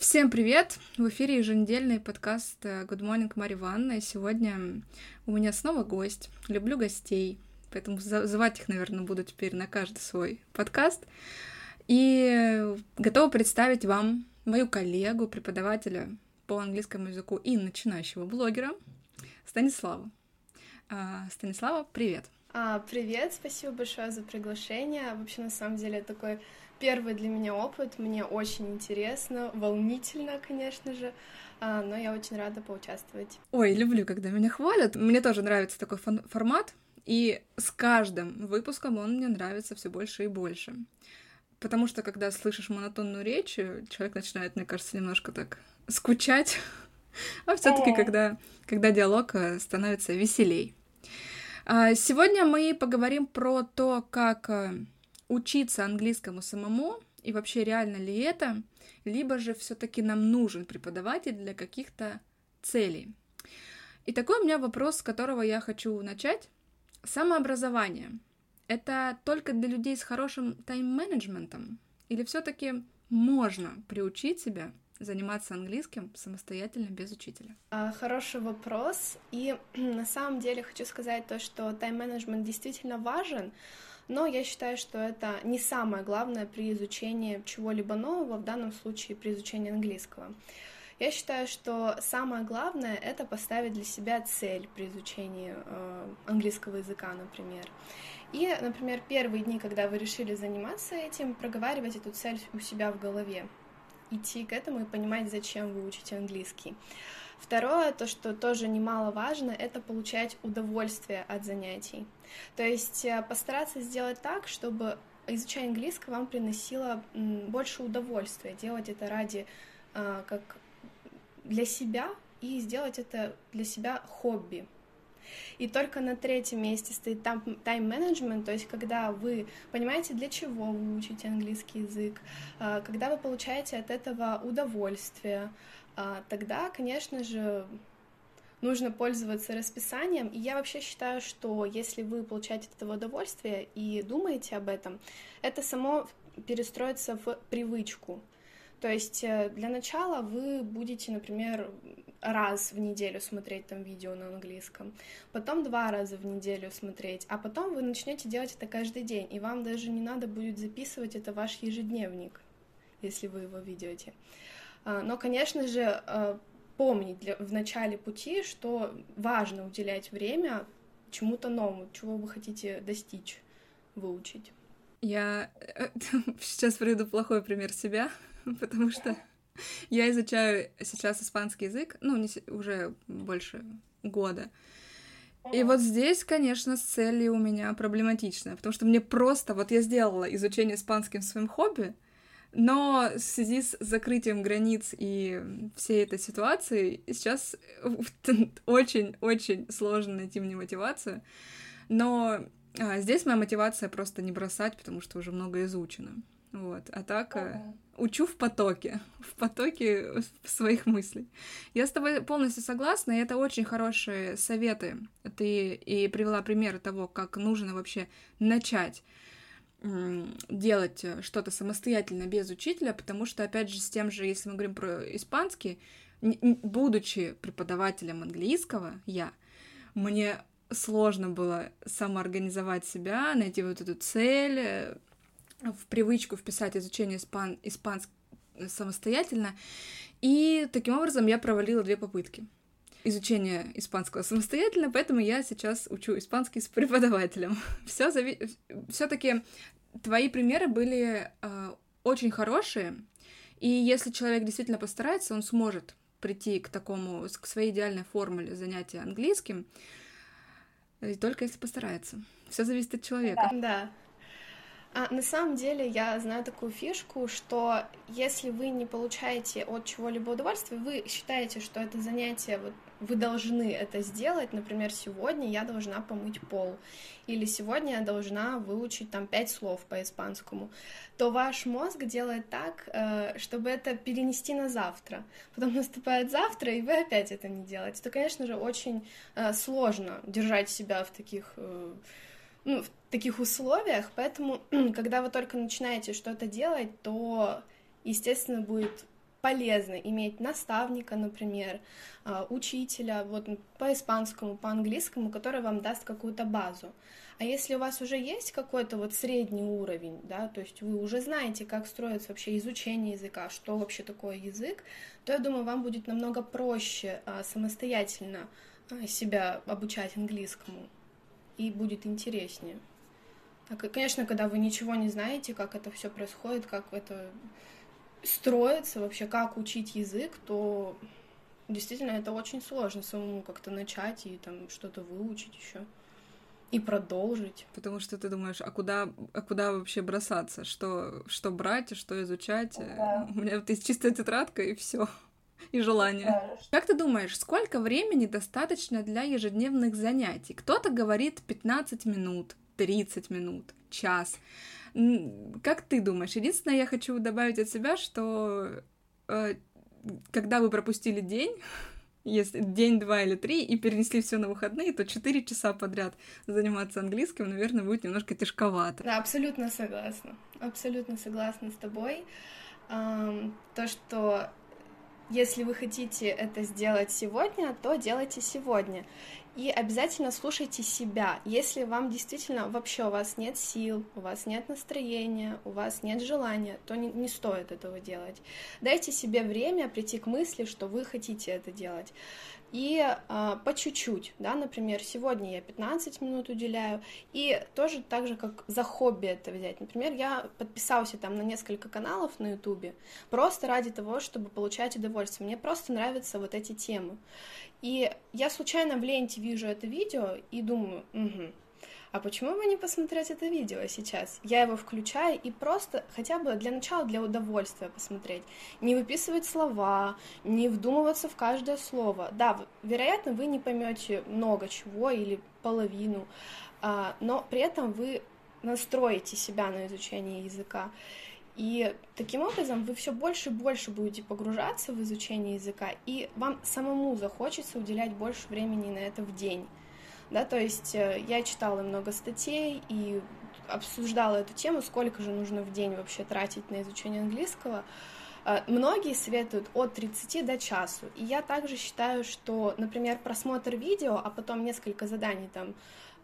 Всем привет! В эфире еженедельный подкаст э, Good Morning Марья Ивановна. И сегодня у меня снова гость. Люблю гостей, поэтому звать их, наверное, буду теперь на каждый свой подкаст. И готова представить вам мою коллегу, преподавателя по английскому языку и начинающего блогера Станислава. А, Станислава, привет! А, привет, спасибо большое за приглашение. Вообще, на самом деле, такой первый для меня опыт. Мне очень интересно, волнительно, конечно же, а, но я очень рада поучаствовать. Ой, люблю, когда меня хвалят. Мне тоже нравится такой формат, и с каждым выпуском он мне нравится все больше и больше. Потому что, когда слышишь монотонную речь, человек начинает, мне кажется, немножко так скучать. А все-таки, когда, когда диалог э, становится веселей. А, сегодня мы поговорим про то, как э, учиться английскому самому и вообще реально ли это, либо же все-таки нам нужен преподаватель для каких-то целей. И такой у меня вопрос, с которого я хочу начать. Самообразование — это только для людей с хорошим тайм-менеджментом? Или все-таки можно приучить себя заниматься английским самостоятельно без учителя? А, хороший вопрос. И на самом деле хочу сказать то, что тайм-менеджмент действительно важен, но я считаю, что это не самое главное при изучении чего-либо нового, в данном случае при изучении английского. Я считаю, что самое главное — это поставить для себя цель при изучении э, английского языка, например. И, например, первые дни, когда вы решили заниматься этим, проговаривать эту цель у себя в голове, идти к этому и понимать, зачем вы учите английский. Второе, то, что тоже немаловажно, это получать удовольствие от занятий. То есть э, постараться сделать так, чтобы изучение английского вам приносило больше удовольствия, делать это ради э, как для себя и сделать это для себя хобби. И только на третьем месте стоит тайм-менеджмент, то есть когда вы понимаете, для чего вы учите английский язык, э, когда вы получаете от этого удовольствие, а, тогда, конечно же, нужно пользоваться расписанием. И я вообще считаю, что если вы получаете от этого удовольствие и думаете об этом, это само перестроится в привычку. То есть э, для начала вы будете, например, раз в неделю смотреть там видео на английском, потом два раза в неделю смотреть, а потом вы начнете делать это каждый день, и вам даже не надо будет записывать это в ваш ежедневник, если вы его ведете. А, но, конечно же, а, помнить для, в начале пути, что важно уделять время чему-то новому, чего вы хотите достичь, выучить. Я э, сейчас приведу плохой пример себя, потому что я изучаю сейчас испанский язык, ну, не, уже больше года. И вот здесь, конечно, с целью у меня проблематично, потому что мне просто, вот я сделала изучение испанским своим хобби, но в связи с закрытием границ и всей этой ситуации сейчас очень-очень сложно найти мне мотивацию. Но а, здесь моя мотивация просто не бросать, потому что уже много изучено. Вот. А так ага. учу в потоке, в потоке своих мыслей. Я с тобой полностью согласна, и это очень хорошие советы. Ты и привела примеры того, как нужно вообще начать делать э, что-то самостоятельно без учителя, потому что, опять же, с тем же, если мы говорим про испанский, будучи преподавателем английского, я, мне сложно было самоорганизовать себя, найти вот эту цель, э, в привычку вписать изучение испан испанского самостоятельно. И таким образом я провалила две попытки изучения испанского самостоятельно, поэтому я сейчас учу испанский с преподавателем. Все зави... все-таки твои примеры были э, очень хорошие, и если человек действительно постарается, он сможет прийти к такому, к своей идеальной формуле занятия английским, и только если постарается. Все зависит от человека. Да. А, на самом деле я знаю такую фишку, что если вы не получаете от чего-либо удовольствие, вы считаете, что это занятие, вот, вы должны это сделать, например, сегодня я должна помыть пол, или сегодня я должна выучить там пять слов по испанскому, то ваш мозг делает так, э, чтобы это перенести на завтра. Потом наступает завтра, и вы опять это не делаете. То, конечно же, очень э, сложно держать себя в таких э, ну, в таких условиях, поэтому, когда вы только начинаете что-то делать, то, естественно, будет полезно иметь наставника, например, а, учителя, вот по испанскому, по английскому, который вам даст какую-то базу. А если у вас уже есть какой-то вот средний уровень, да, то есть вы уже знаете, как строится вообще изучение языка, что вообще такое язык, то я думаю, вам будет намного проще а, самостоятельно а, себя обучать английскому и будет интереснее. Конечно, когда вы ничего не знаете, как это все происходит, как это строится вообще, как учить язык, то действительно это очень сложно самому как-то начать и там что-то выучить еще и продолжить. Потому что ты думаешь, а куда, а куда вообще бросаться? Что, что брать, что изучать? Да. У меня вот есть чистая тетрадка и все и желание. Да. Как ты думаешь, сколько времени достаточно для ежедневных занятий? Кто-то говорит 15 минут, 30 минут, час. Как ты думаешь? Единственное, я хочу добавить от себя, что э, когда вы пропустили день, если день, два или три, и перенесли все на выходные, то четыре часа подряд заниматься английским, наверное, будет немножко тяжковато. Да, абсолютно согласна. Абсолютно согласна с тобой. То, что если вы хотите это сделать сегодня, то делайте сегодня. И обязательно слушайте себя. Если вам действительно вообще у вас нет сил, у вас нет настроения, у вас нет желания, то не, не стоит этого делать. Дайте себе время прийти к мысли, что вы хотите это делать и э, по чуть-чуть, да, например, сегодня я 15 минут уделяю, и тоже так же, как за хобби это взять. Например, я подписался там на несколько каналов на ютубе, просто ради того, чтобы получать удовольствие. Мне просто нравятся вот эти темы. И я случайно в ленте вижу это видео и думаю, угу, а почему бы не посмотреть это видео сейчас? Я его включаю и просто хотя бы для начала для удовольствия посмотреть. Не выписывать слова, не вдумываться в каждое слово. Да, вероятно, вы не поймете много чего или половину, а, но при этом вы настроите себя на изучение языка. И таким образом вы все больше и больше будете погружаться в изучение языка, и вам самому захочется уделять больше времени на это в день да, то есть э, я читала много статей и обсуждала эту тему, сколько же нужно в день вообще тратить на изучение английского. Э, многие советуют от 30 до часу. И я также считаю, что, например, просмотр видео, а потом несколько заданий там,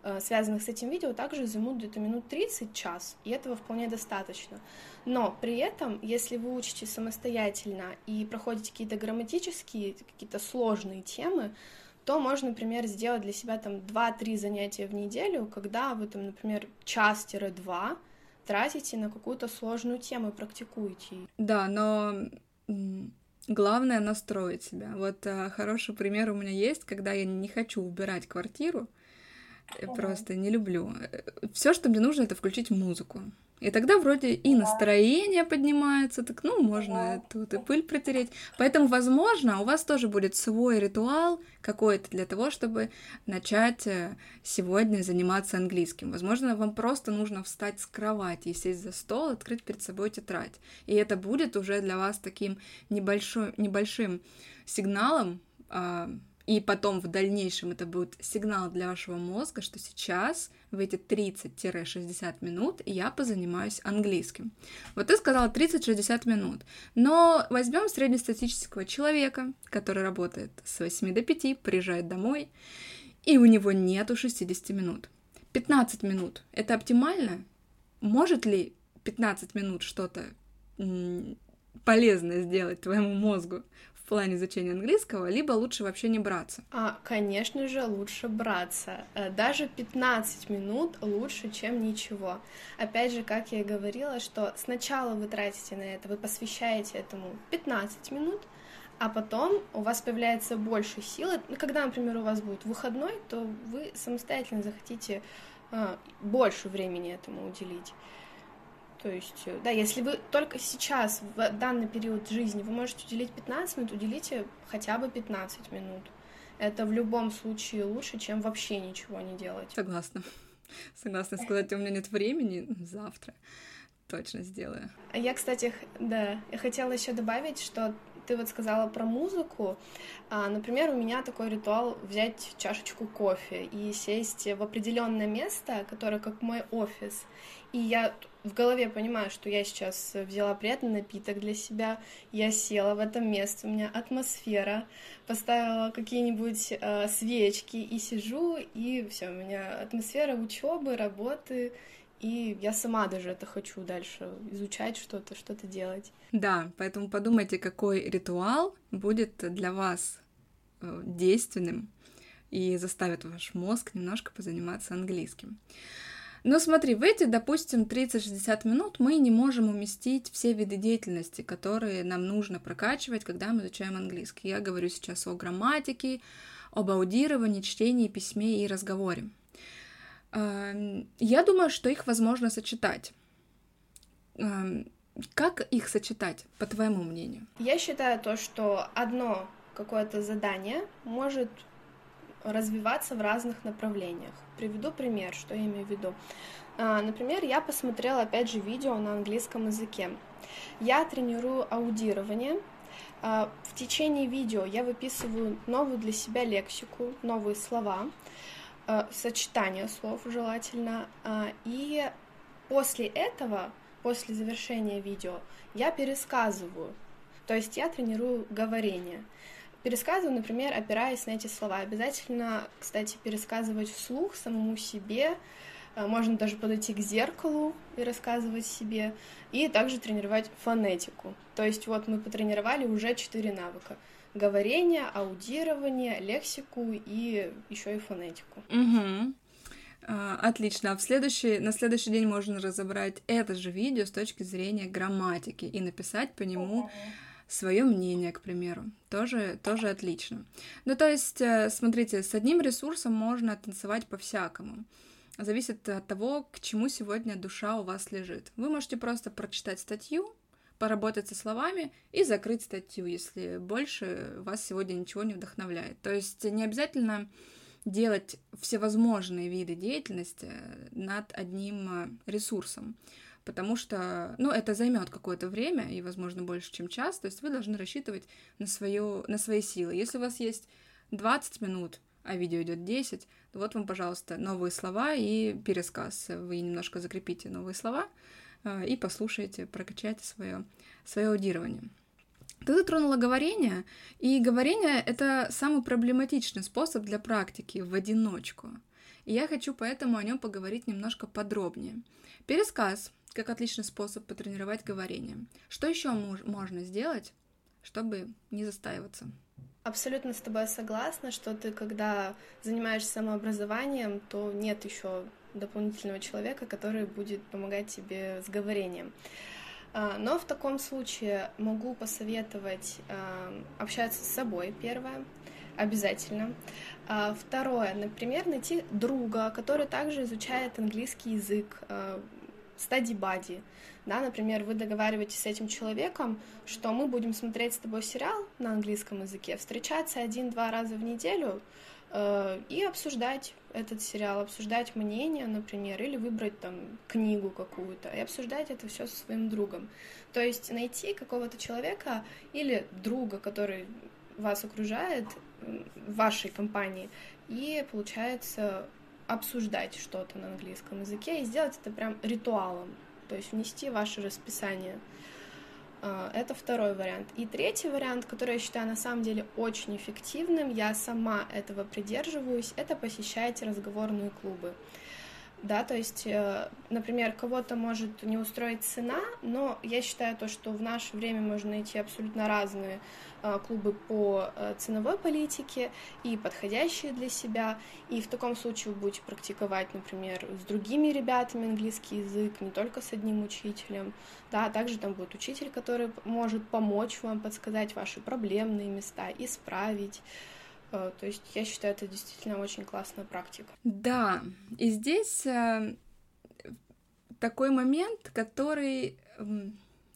э, связанных с этим видео, также займут где-то минут 30 час, и этого вполне достаточно. Но при этом, если вы учите самостоятельно и проходите какие-то грамматические, какие-то сложные темы, то можно, например, сделать для себя там 2-3 занятия в неделю, когда вы там, например, час-два тратите на какую-то сложную тему и практикуете. Да, но главное настроить себя. Вот а, хороший пример у меня есть, когда я не хочу убирать квартиру, ага. просто не люблю. Все, что мне нужно, это включить музыку. И тогда вроде и настроение поднимается, так ну можно тут и пыль протереть. Поэтому, возможно, у вас тоже будет свой ритуал какой-то для того, чтобы начать э, сегодня заниматься английским. Возможно, вам просто нужно встать с кровати и сесть за стол, открыть перед собой тетрадь. И это будет уже для вас таким небольшой, небольшим сигналом, а, и потом в дальнейшем это будет сигнал для вашего мозга, что сейчас в эти 30-60 минут я позанимаюсь английским. Вот ты сказала 30-60 минут. Но возьмем среднестатистического человека, который работает с 8 до 5, приезжает домой, и у него нету 60 минут. 15 минут — это оптимально? Может ли 15 минут что-то полезное сделать твоему мозгу в плане изучения английского, либо лучше вообще не браться? А, конечно же, лучше браться. Э, даже 15 минут лучше, чем ничего. Опять же, как я и говорила, что сначала вы тратите на это, вы посвящаете этому 15 минут, а потом у вас появляется больше силы. Ну, когда, например, у вас будет выходной, то вы самостоятельно захотите а, больше времени этому уделить. То есть, э, да, если вы только сейчас, в данный период жизни, вы можете уделить 15 минут, уделите хотя бы 15 минут. Это в любом случае лучше, чем вообще ничего не делать. Согласна. Согласна сказать, у меня нет времени завтра. Точно сделаю. Я, кстати, да, я хотела еще добавить, что ты вот сказала про музыку. А, например, у меня такой ритуал взять чашечку кофе и сесть в определенное место, которое как мой офис, и я в голове понимаю, что я сейчас взяла приятный напиток для себя, я села в этом месте, у меня атмосфера, поставила какие-нибудь э, свечки и сижу, и все, у меня атмосфера учебы, работы, и я сама даже это хочу дальше изучать что-то, что-то делать. Да, поэтому подумайте, какой ритуал будет для вас э, действенным и заставит ваш мозг немножко позаниматься английским. Но смотри, в эти, допустим, 30-60 минут мы не можем уместить все виды деятельности, которые нам нужно прокачивать, когда мы изучаем английский. Я говорю сейчас о грамматике, об аудировании, чтении, письме и разговоре. Эм, я думаю, что их возможно сочетать. Эм, как их сочетать, по твоему мнению? Я считаю то, что одно какое-то задание может развиваться в разных направлениях. Приведу пример, что я имею в виду. А, например, я посмотрела, опять же, видео на английском языке. Я тренирую аудирование. А, в течение видео я выписываю новую для себя лексику, новые слова, а, сочетание слов желательно. И после этого, после завершения видео, я пересказываю. То есть я тренирую говорение. Пересказываю, например, опираясь на эти слова. Обязательно, кстати, пересказывать вслух самому себе. Э, можно даже подойти к зеркалу и рассказывать себе. И также тренировать фонетику. То есть вот мы потренировали уже четыре навыка. Говорение, аудирование, лексику и еще и фонетику. Угу. Отлично. А в следующий, на следующий день можно разобрать это же видео с точки зрения грамматики и написать по нему свое мнение, к примеру. Тоже, тоже отлично. Ну, то есть, э, смотрите, с одним ресурсом можно танцевать по-всякому. Зависит от того, к чему сегодня душа у вас лежит. Вы можете просто прочитать статью, поработать со словами и закрыть статью, если больше вас сегодня ничего не вдохновляет. То есть не обязательно делать всевозможные виды деятельности над одним э, ресурсом потому что, ну, это займет какое-то время и, возможно, больше, чем час, то есть вы должны рассчитывать на, свою, на свои силы. Если у вас есть 20 минут, а видео идет 10, то вот вам, пожалуйста, новые слова и пересказ. Вы немножко закрепите новые слова э, и послушайте, прокачайте свое, свое аудирование. Ты затронула говорение, и говорение — это самый проблематичный способ для практики в одиночку. И я хочу поэтому о нем поговорить немножко подробнее. Пересказ как отличный способ потренировать говорение. Что еще можно сделать, чтобы не застаиваться? Абсолютно с тобой согласна, что ты, когда занимаешься самообразованием, то нет еще дополнительного человека, который будет помогать тебе с говорением. А, но в таком случае могу посоветовать а, общаться с собой, первое, обязательно. А, второе, например, найти друга, который также изучает английский язык, стади-бади. Да, например, вы договариваетесь с этим человеком, что мы будем смотреть с тобой сериал на английском языке, встречаться один-два раза в неделю э, и обсуждать этот сериал, обсуждать мнение, например, или выбрать там книгу какую-то и обсуждать это все со своим другом. То есть найти какого-то человека или друга, который вас окружает в вашей компании, и получается обсуждать что-то на английском языке и сделать это прям ритуалом, то есть внести ваше расписание. А, это второй вариант. И третий вариант, который я считаю на самом деле очень эффективным, я сама этого придерживаюсь, это посещайте разговорные клубы да, то есть, э, например, кого-то может не устроить цена, но я считаю то, что в наше время можно найти абсолютно разные клубы по э, ценовой политике и подходящие для себя, и в таком случае вы будете практиковать, например, с другими ребятами английский язык, не только с одним учителем, да, а также там будет учитель, который может помочь вам подсказать ваши проблемные места, исправить, Э, то есть я считаю, это действительно очень классная практика. Да, и здесь э, такой момент, который,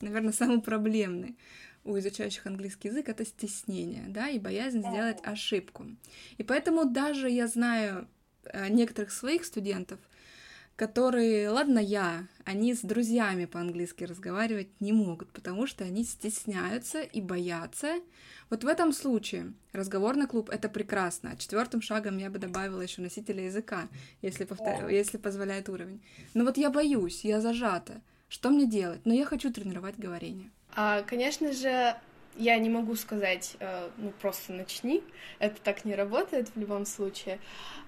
наверное, самый проблемный у изучающих английский язык это стеснение, да, и боязнь сделать ошибку. И поэтому даже я знаю э, некоторых своих студентов, которые, ладно я, они с друзьями по-английски разговаривать не могут, потому что они стесняются и боятся. Вот в этом случае разговорный клуб — это прекрасно. Четвертым шагом я бы добавила еще носителя языка, если, повтор... если позволяет уровень. Но вот я боюсь, я зажата. Что мне делать? Но я хочу тренировать говорение. А, конечно же, я не могу сказать, э, ну просто начни, это так не работает в любом случае.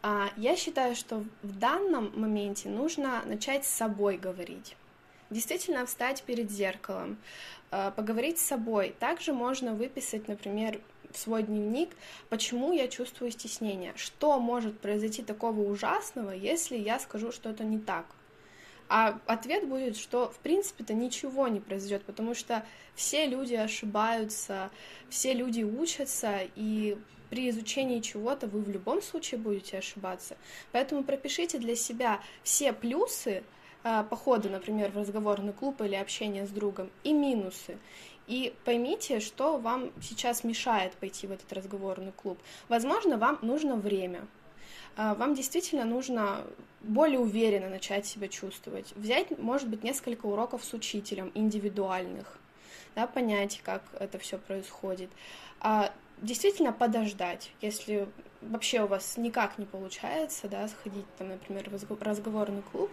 А, я считаю, что в данном моменте нужно начать с собой говорить. Действительно встать перед зеркалом, э, поговорить с собой. Также можно выписать, например, в свой дневник, почему я чувствую стеснение, что может произойти такого ужасного, если я скажу что-то не так. А ответ будет, что в принципе-то ничего не произойдет, потому что все люди ошибаются, все люди учатся, и при изучении чего-то вы в любом случае будете ошибаться. Поэтому пропишите для себя все плюсы э, похода, например, в разговорный клуб или общения с другом, и минусы. И поймите, что вам сейчас мешает пойти в этот разговорный клуб. Возможно, вам нужно время. А, вам действительно нужно более уверенно начать себя чувствовать. Взять, может быть, несколько уроков с учителем индивидуальных, да, понять, как это все происходит. А действительно подождать, если вообще у вас никак не получается, да, сходить там, например, в разговорный клуб,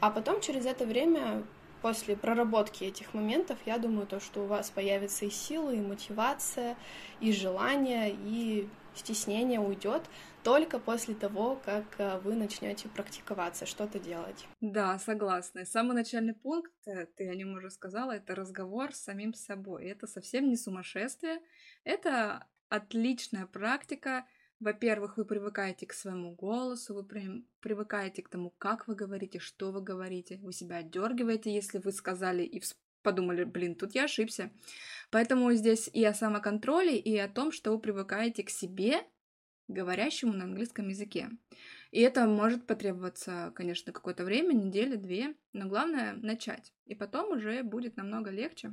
а потом через это время после проработки этих моментов, я думаю, то, что у вас появится и сила, и мотивация, и желание, и стеснение уйдет только после того, как э, вы начнете практиковаться, что-то делать. Да, согласна. Самый начальный пункт, э, ты о нем уже сказала, это разговор с самим собой. Это совсем не сумасшествие, это отличная практика. Во-первых, вы привыкаете к своему голосу, вы при... привыкаете к тому, как вы говорите, что вы говорите, вы себя отдергиваете, если вы сказали и подумали, блин, тут я ошибся. Поэтому здесь и о самоконтроле, и о том, что вы привыкаете к себе, говорящему на английском языке. И это может потребоваться, конечно, какое-то время, недели, две, но главное начать. И потом уже будет намного легче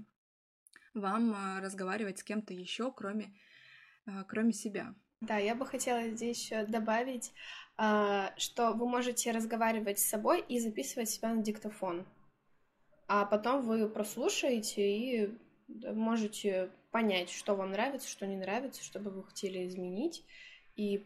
вам а, разговаривать с кем-то еще, кроме, а, кроме себя. Да, я бы хотела здесь еще добавить, а, что вы можете разговаривать с собой и записывать себя на диктофон. А потом вы прослушаете и можете понять, что вам нравится, что не нравится, что бы вы хотели изменить и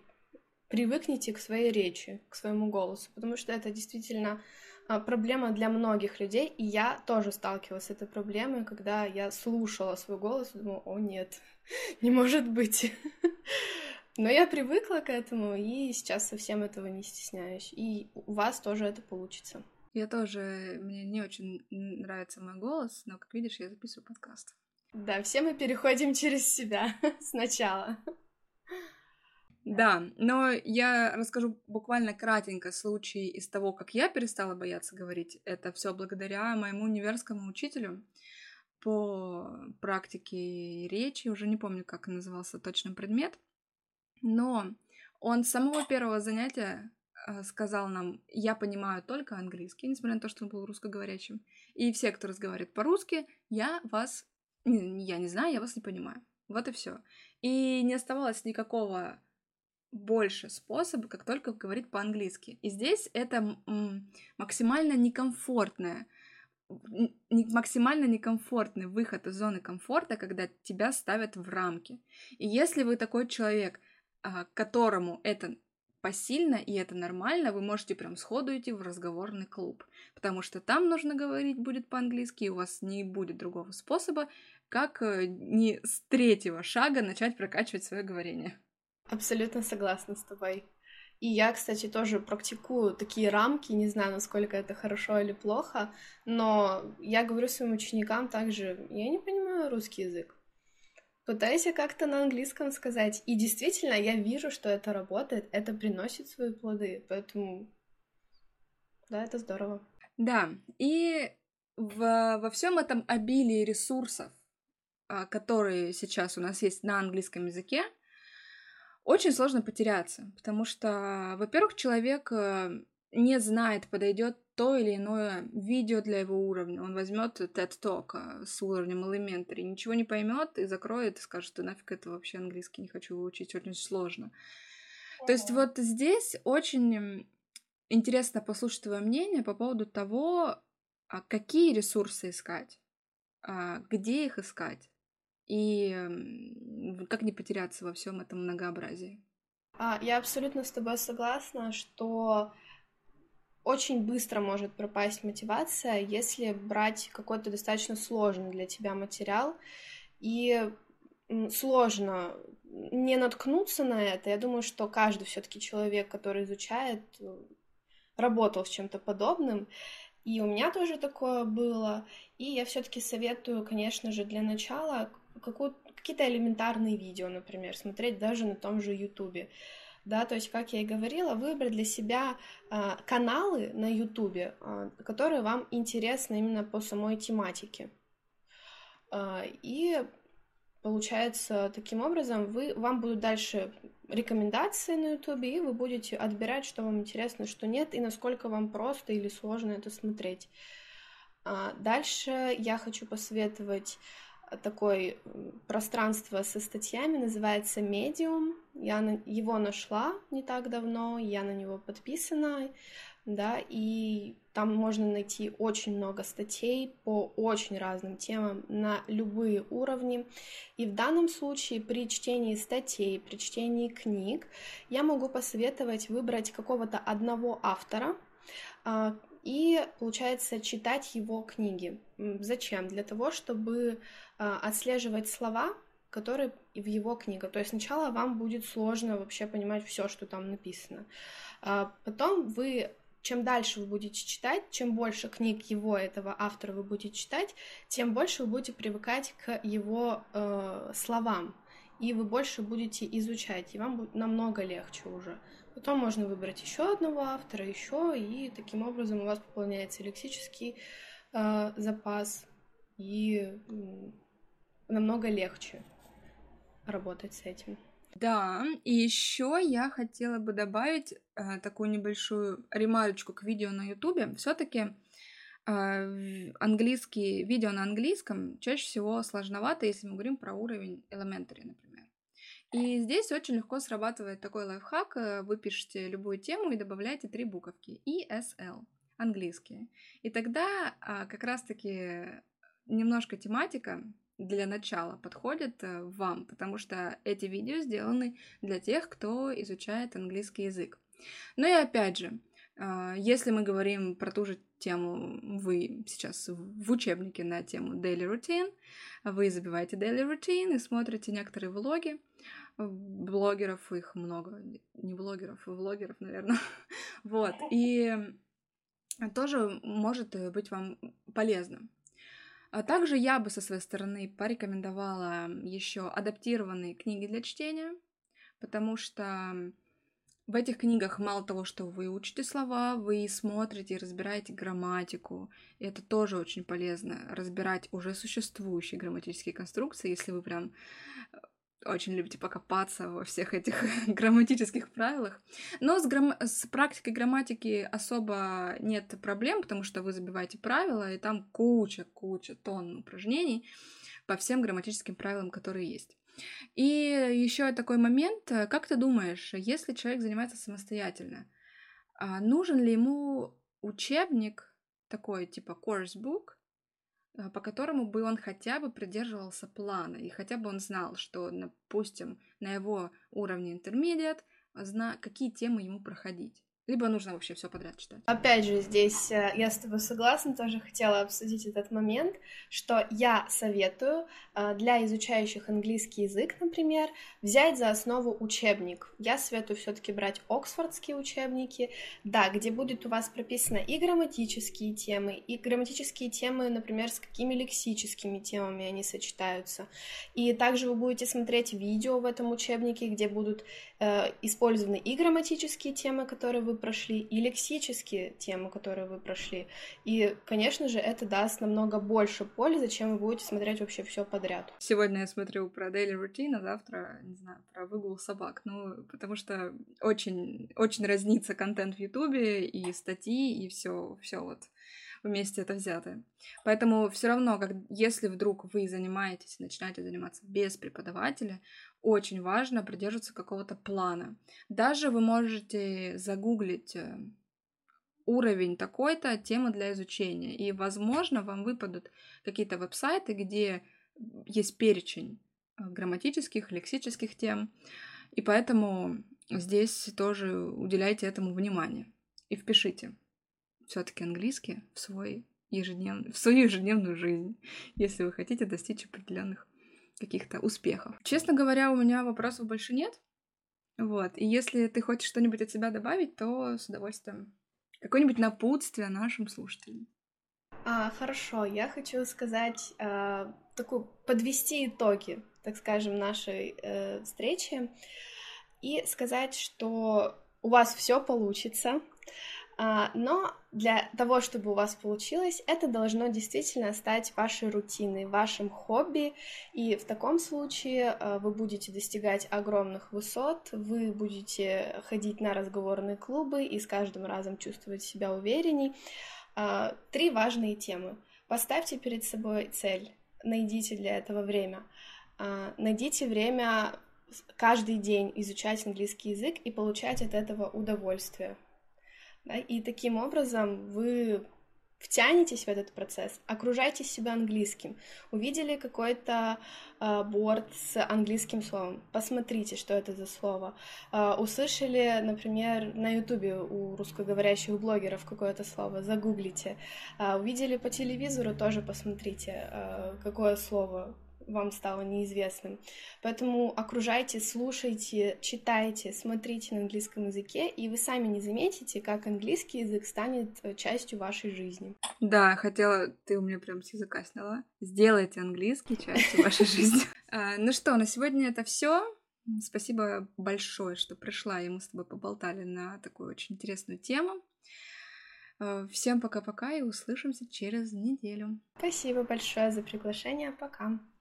привыкните к своей речи, к своему голосу, потому что это действительно а, проблема для многих людей, и я тоже сталкивалась с этой проблемой, когда я слушала свой голос думала, о нет, не может быть. Но я привыкла к этому, и сейчас совсем этого не стесняюсь. И у вас тоже это получится. Я тоже, мне не очень нравится мой голос, но, как видишь, я записываю подкаст. Да, все мы переходим через себя сначала. Да, но я расскажу буквально кратенько случай из того, как я перестала бояться говорить. Это все благодаря моему универскому учителю по практике речи, уже не помню, как назывался точно предмет, но он с самого первого занятия сказал нам, я понимаю только английский, несмотря на то, что он был русскоговорящим. И все, кто разговаривает по-русски, я вас, я не знаю, я вас не понимаю. Вот и все. И не оставалось никакого больше способов, как только говорить по-английски. И здесь это максимально некомфортное, максимально некомфортный выход из зоны комфорта, когда тебя ставят в рамки. И если вы такой человек, а, которому это посильно и это нормально, вы можете прям сходу идти в разговорный клуб, потому что там нужно говорить будет по-английски, и у вас не будет другого способа, как э, не с третьего шага начать прокачивать свое говорение. Абсолютно согласна с тобой. И я, кстати, тоже практикую такие рамки, не знаю, насколько это хорошо или плохо, но я говорю своим ученикам также, я не понимаю русский язык. Пытайся как-то на английском сказать. И действительно, я вижу, что это работает, это приносит свои плоды, поэтому да, это здорово. Да, и в, во всем этом обилии ресурсов, а, которые сейчас у нас есть на английском языке, очень сложно потеряться, потому что, во-первых, человек э, не знает, подойдет то или иное видео для его уровня. Он возьмет TED Talk э, с уровнем Elementary, ничего не поймет и закроет, и скажет, что нафиг это вообще английский не хочу выучить, очень сложно. То есть вот здесь очень интересно послушать твое мнение по поводу того, а какие ресурсы искать, а, где их искать и как не потеряться во всем этом многообразии. А, я абсолютно с тобой согласна, что очень быстро может пропасть мотивация, если брать какой-то достаточно сложный для тебя материал, и сложно не наткнуться на это. Я думаю, что каждый все-таки человек, который изучает, работал с чем-то подобным. И у меня тоже такое было. И я все-таки советую, конечно же, для начала какие-то элементарные видео, например, смотреть даже на том же Ютубе. Да, то есть, как я и говорила, выбрать для себя э, каналы на Ютубе, э, которые вам интересны именно по самой тематике. Э, и получается, таким образом, вы, вам будут дальше рекомендации на Ютубе, и вы будете отбирать, что вам интересно, что нет, и насколько вам просто или сложно это смотреть. Дальше я хочу посоветовать такое пространство со статьями, называется Medium. Я его нашла не так давно, я на него подписана да, и там можно найти очень много статей по очень разным темам на любые уровни. И в данном случае при чтении статей, при чтении книг я могу посоветовать выбрать какого-то одного автора, а, и, получается, читать его книги. Зачем? Для того, чтобы отслеживать слова, которые в его книгах. То есть сначала вам будет сложно вообще понимать все, что там написано. А потом вы чем дальше вы будете читать, чем больше книг его, этого автора вы будете читать, тем больше вы будете привыкать к его э, словам, и вы больше будете изучать, и вам будет намного легче уже. Потом можно выбрать еще одного автора, еще, и таким образом у вас пополняется лексический э, запас, и намного легче работать с этим. Да, и еще я хотела бы добавить э, такую небольшую ремарочку к видео на Ютубе. Все-таки э, английский видео на английском чаще всего сложновато, если мы говорим про уровень elementary, например. И здесь очень легко срабатывает такой лайфхак. Э, вы пишете любую тему и добавляете три буковки ESL английские. И тогда а, как раз-таки немножко тематика для начала подходит э, вам, потому что эти видео сделаны для тех, кто изучает английский язык. Ну и опять же, а, если мы говорим про ту же тему, вы сейчас в учебнике на тему Daily Routine, вы забиваете Daily Routine и смотрите некоторые влоги, блогеров, их много, не блогеров, а влогеров, наверное, вот, и тоже может быть вам полезно. А также я бы со своей стороны порекомендовала еще адаптированные книги для чтения, потому что в этих книгах мало того, что вы учите слова, вы смотрите и разбираете грамматику. И это тоже очень полезно, разбирать уже существующие грамматические конструкции, если вы прям очень любите покопаться во всех этих грамматических правилах. Но с, грамм... с практикой грамматики особо нет проблем, потому что вы забиваете правила, и там куча-куча тонн упражнений по всем грамматическим правилам, которые есть. И еще такой момент, как ты думаешь, если человек занимается самостоятельно, а нужен ли ему учебник такой типа course book, по которому бы он хотя бы придерживался плана, и хотя бы он знал, что, допустим, на его уровне интермедиат, зна какие темы ему проходить. Либо нужно вообще все подряд читать. Опять же, здесь э, я с тобой согласна, тоже хотела обсудить этот момент, что я советую э, для изучающих английский язык, например, взять за основу учебник. Я советую все-таки брать оксфордские учебники, да, где будет у вас прописано и грамматические темы, и грамматические темы, например, с какими лексическими темами они сочетаются. И также вы будете смотреть видео в этом учебнике, где будут э, использованы и грамматические темы, которые вы вы прошли, и лексические темы, которые вы прошли. И, конечно же, это даст намного больше пользы, чем вы будете смотреть вообще все подряд. Сегодня я смотрю про daily routine, а завтра, не знаю, про выгул собак. Ну, потому что очень, очень разнится контент в Ютубе, и статьи, и все, все вот вместе это взятое. Поэтому все равно, как, если вдруг вы занимаетесь, начинаете заниматься без преподавателя, очень важно придерживаться какого-то плана. Даже вы можете загуглить, э, уровень такой-то, тема для изучения. И, возможно, вам выпадут какие-то веб-сайты, где есть перечень э, грамматических, лексических тем. И поэтому здесь тоже уделяйте этому внимание. И впишите все-таки английский в свой ежеднев... в свою ежедневную жизнь, если вы хотите достичь определенных каких-то успехов. Честно говоря, у меня вопросов больше нет. Вот. И если ты хочешь что-нибудь от себя добавить, то с удовольствием. Какое-нибудь напутствие нашим слушателям. А, хорошо, я хочу сказать, а, такую, подвести итоги, так скажем, нашей э, встречи и сказать, что у вас все получится, но для того, чтобы у вас получилось, это должно действительно стать вашей рутиной, вашим хобби, и в таком случае а, вы будете достигать огромных высот, вы будете ходить на разговорные клубы и с каждым разом чувствовать себя уверенней. А, три важные темы. Поставьте перед собой цель, найдите для этого время. Найдите время каждый день изучать английский язык и получать от этого удовольствие. Да? И таким образом вы втянетесь в этот процесс, окружайте себя английским. Увидели какой-то э, борт с английским словом, посмотрите, что это за слово. Э, услышали, например, на ютубе у русскоговорящих блогеров какое-то слово, загуглите. Э, увидели по телевизору, тоже посмотрите, э, какое слово вам стало неизвестным. Поэтому окружайте, слушайте, читайте, смотрите на английском языке, и вы сами не заметите, как английский язык станет э, частью вашей жизни. Да, хотела, ты у меня прям с языка сняла. Сделайте английский частью вашей жизни. А, ну что, на сегодня это все. Спасибо большое, что пришла, и мы с тобой поболтали на такую очень интересную тему. А, всем пока-пока и услышимся через неделю. Спасибо большое за приглашение. Пока.